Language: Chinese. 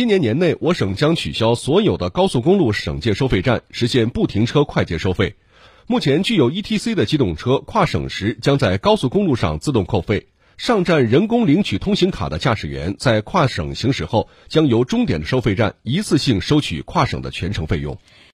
今年年内我省将取消所有的高速公路省界收费站实现不停车快捷收费。目前具有 etc 的机动车跨省时将在高速公路上自动扣费上站人工领取通行卡的驾驶员在跨省行驶后将由终点的收费站一次性收取跨省的全程费用。